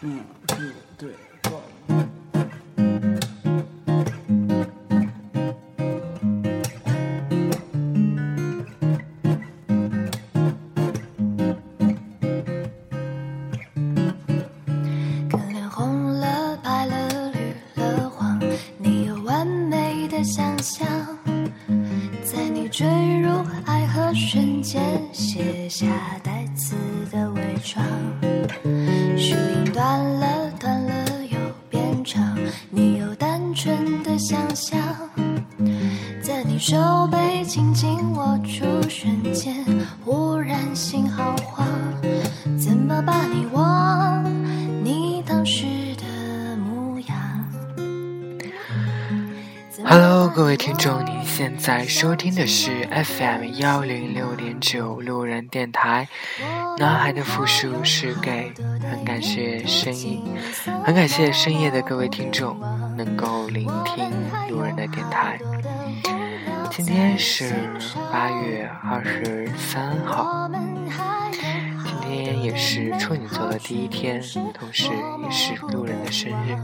嗯，对对。爱和瞬间，写下带刺的伪装。树荫断了，断了又变长，你有单纯的想象，在你手背紧紧握住瞬间，忽然心好慌，怎么把你 Hello，各位听众，您现在收听的是 FM 幺零六点九路人电台。男孩的复数是给很感谢深夜，很感谢深夜的各位听众能够聆听路人的电台。今天是八月二十三号，今天也是处女座的第一天，同时也是路人的生日。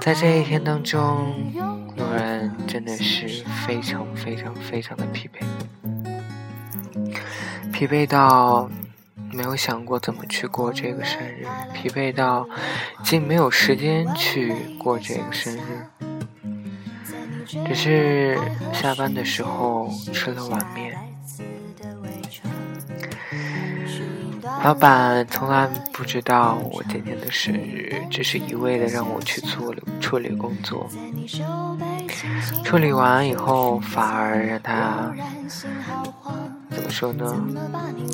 在这一天当中，路人真的是非常非常非常的疲惫，疲惫到没有想过怎么去过这个生日，疲惫到竟没有时间去过这个生日。只是下班的时候吃了碗面，老板从来不知道我今天的生日，只是一味的让我去处理处理工作。处理完以后，反而让他怎么说呢？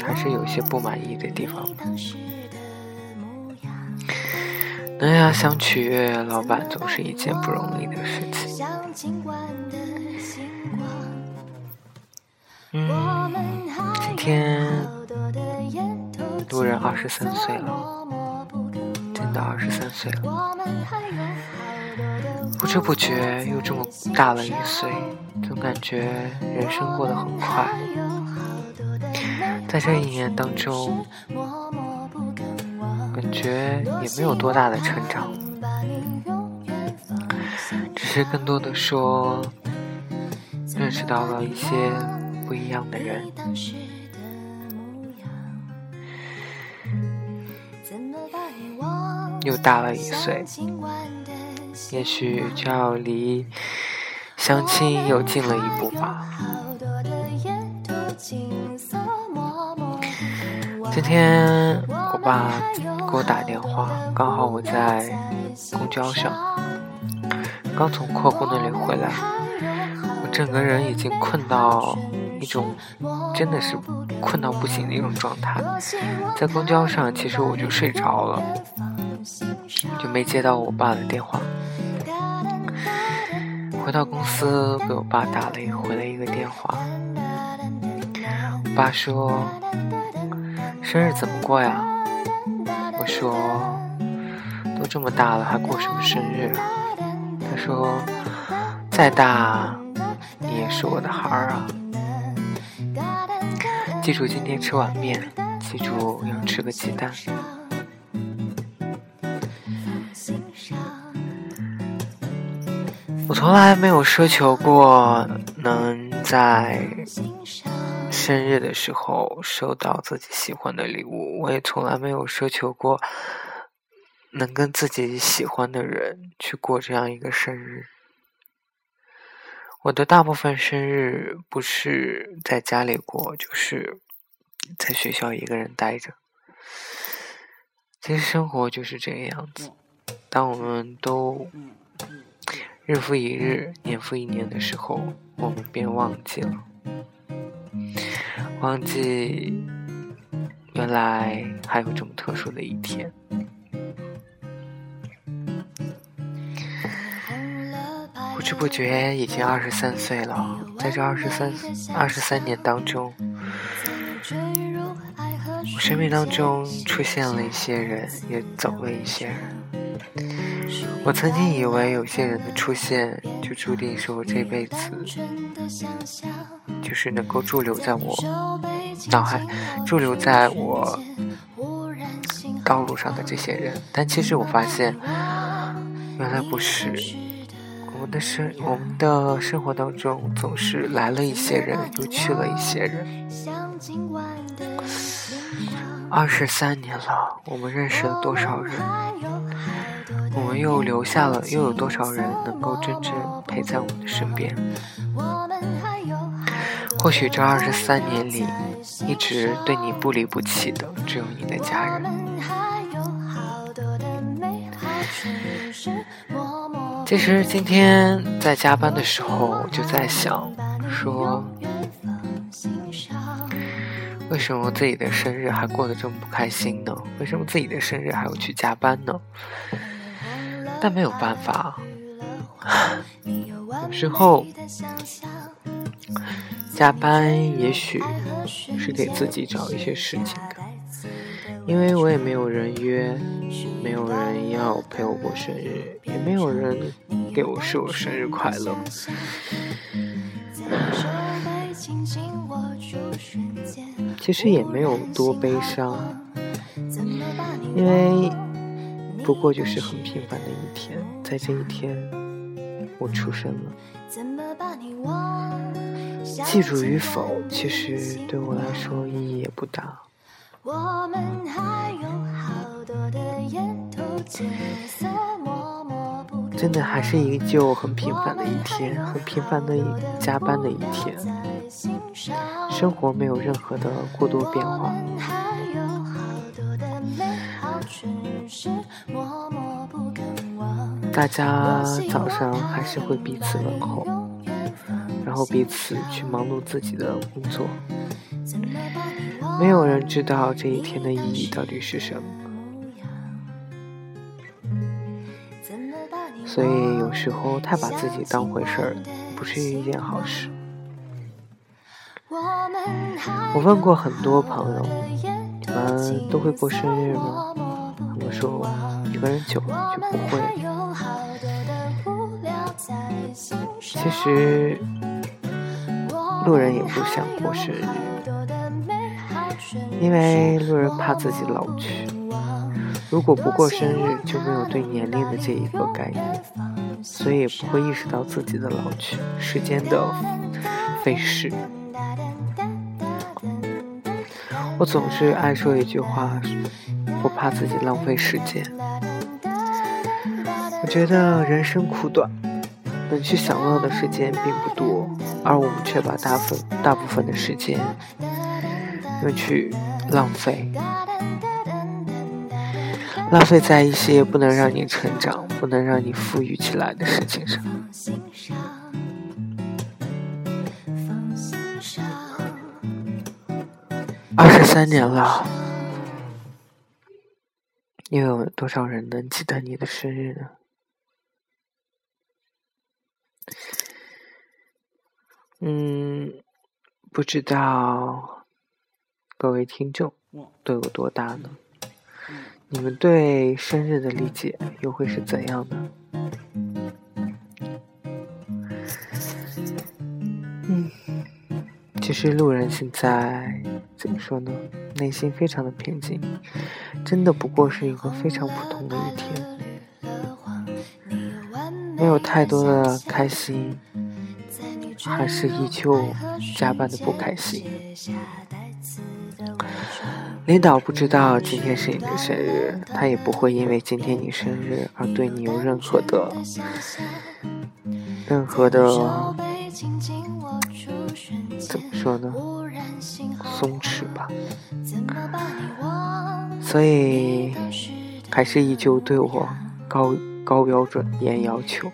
还是有些不满意的地方。能要想取悦老板，总是一件不容易的事情。嗯，今天路人二十三岁了，真的二十三岁了，不知不觉又这么大了一岁，总感觉人生过得很快。在这一年当中，感觉也没有多大的成长，只是更多的说，认识到了一些不一样的人。又大了一岁，也许就要离相亲又近了一步吧。今天我爸给我打电话，刚好我在公交上，刚从阔姑那里回来，我整个人已经困到一种真的是困到不行的一种状态，在公交上其实我就睡着了，就没接到我爸的电话。回到公司给我爸打了一回了一个电话，我爸说。生日怎么过呀？我说，都这么大了，还过什么生日啊？他说，再大你也是我的孩儿啊！记住今天吃碗面，记住要吃个鸡蛋。我从来没有奢求过能在。生日的时候收到自己喜欢的礼物，我也从来没有奢求过能跟自己喜欢的人去过这样一个生日。我的大部分生日不是在家里过，就是在学校一个人待着。其实生活就是这个样子，当我们都日复一日、年复一年的时候，我们便忘记了。忘记原来还有这么特殊的一天。不知不觉已经二十三岁了，在这二十三二十三年当中，我生命当中出现了一些人，也走了一些人。我曾经以为有些人的出现就注定是我这辈子，就是能够驻留在我脑海，驻留在我道路上的这些人，但其实我发现，原来不是。我们的生我们的生活当中，总是来了一些人，又去了一些人。二十三年了，我们认识了多少人？我们又留下了又有多少人能够真正陪在我们的身边？或许这二十三年里，一直对你不离不弃的，只有你的家人。其实今天在加班的时候，我就在想，说为什么自己的生日还过得这么不开心呢？为什么自己的生日还要去加班呢？但没有办法，有时候加班也许是给自己找一些事情干，因为我也没有人约，没有人要陪我过生日，也没有人给我说生日快乐。其实也没有多悲伤，因为。不过就是很平凡的一天，在这一天，我出生了。记住与否，其实对我来说意义也不大。真的还是依旧很平凡的一天，很平凡的加班的一天。生活没有任何的过多变化。大家早上还是会彼此问候，然后彼此去忙碌自己的工作。没有人知道这一天的意义到底是什么，所以有时候太把自己当回事儿，不是一件好事。我问过很多朋友，你们都会过生日吗？他们说，一个人久了就不会。其实，路人也不想过生日，因为路人怕自己老去。如果不过生日，就没有对年龄的这一个概念，所以也不会意识到自己的老去，时间的飞逝。我总是爱说一句话，不怕自己浪费时间。觉得人生苦短。能去享乐的时间并不多，而我们却把大分大部分的时间用去浪费，浪费在一些不能让你成长、不能让你富裕起来的事情上。二十三年了，又有多少人能记得你的生日呢？嗯，不知道各位听众都有多大呢？你们对生日的理解又会是怎样呢？嗯，其实路人现在怎么说呢？内心非常的平静，真的不过是一个非常普通的一天。没有太多的开心，还是依旧加班的不开心。领导不知道今天是你的生日，他也不会因为今天你生日而对你有任何的、任何的，怎么说呢？松弛吧。所以，还是依旧对我高。高标准严要求。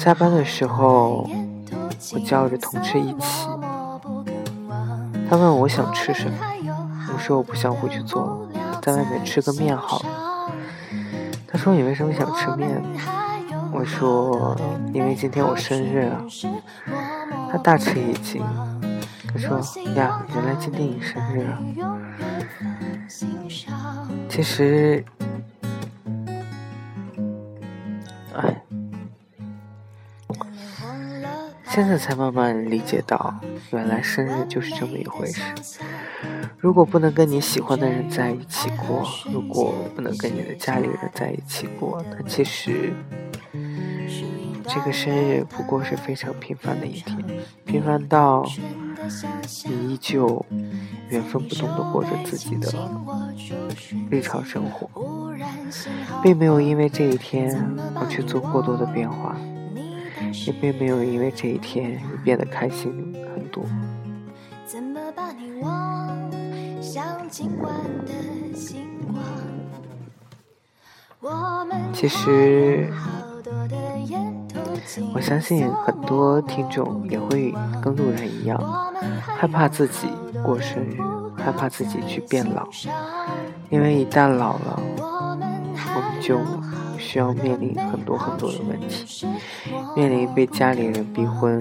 下班的时候，我叫着同事一起。他问我想吃什么，我说我不想回去做，在外面吃个面好了。他说你为什么想吃面？我说因为今天我生日啊。他大吃一惊。他说：“呀，原来今天你生日啊！其实，现在才慢慢理解到，原来生日就是这么一回事。如果不能跟你喜欢的人在一起过，如果不能跟你的家里人在一起过，那其实这个生日不过是非常平凡的一天，平凡到你依旧原封不动地过着自己的日常生活，并没有因为这一天而去做过多的变化。也并没有因为这一天你变得开心很多。其实，我相信很多听众也会跟路人一样，害怕自己过生日，害怕自己去变老，因为一旦老了，我们就。需要面临很多很多的问题，面临被家里人逼婚，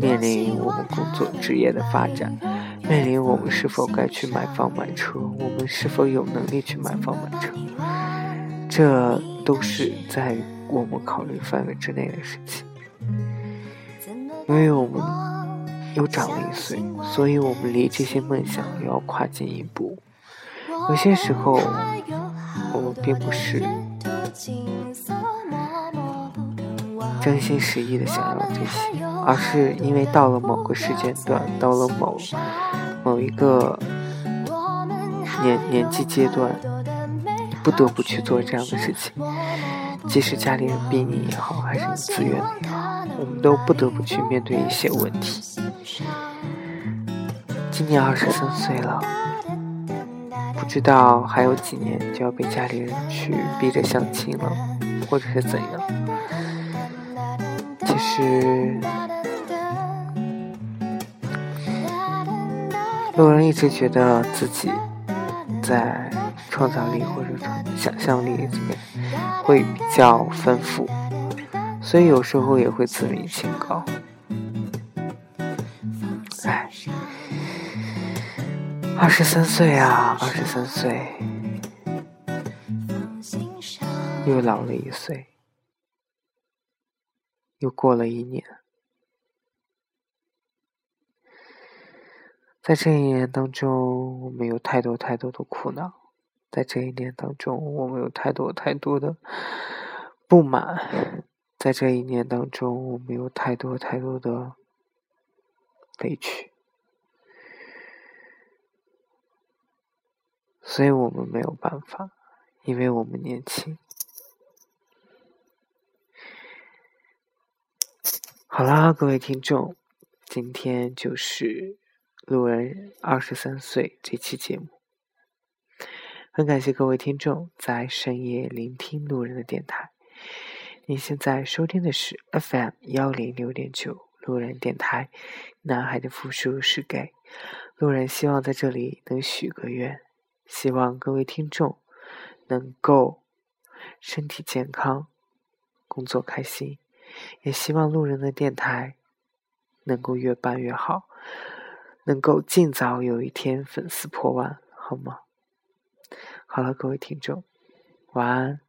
面临我们工作职业的发展，面临我们是否该去买房买车，我们是否有能力去买房买车，这都是在我们考虑范围之内的事情。因为我们又长了一岁，所以我们离这些梦想又要跨进一步。有些时候，我们并不是。真心实意的想要这些，而是因为到了某个时间段，到了某某一个年年纪阶段，不得不去做这样的事情。即使家里人逼你也好，还是你自愿的也好，我们都不得不去面对一些问题。今年二十三岁了，知道还有几年就要被家里人去逼着相亲了，或者是怎样。其实，路人一直觉得自己在创造力或者想象力这边会比较丰富，所以有时候也会自命清高。哎，二十三岁啊，二十三岁，又老了一岁。又过了一年，在这一年当中，我们有太多太多的苦恼；在这一年当中，我们有太多太多的不满；在这一年当中，我们有太多太多的委屈。所以我们没有办法，因为我们年轻。好啦，各位听众，今天就是路人二十三岁这期节目，很感谢各位听众在深夜聆听路人的电台。您现在收听的是 FM 幺零六点九路人电台，男孩的复数是给路人，希望在这里能许个愿，希望各位听众能够身体健康，工作开心。也希望路人的电台能够越办越好，能够尽早有一天粉丝破万，好吗？好了，各位听众，晚安。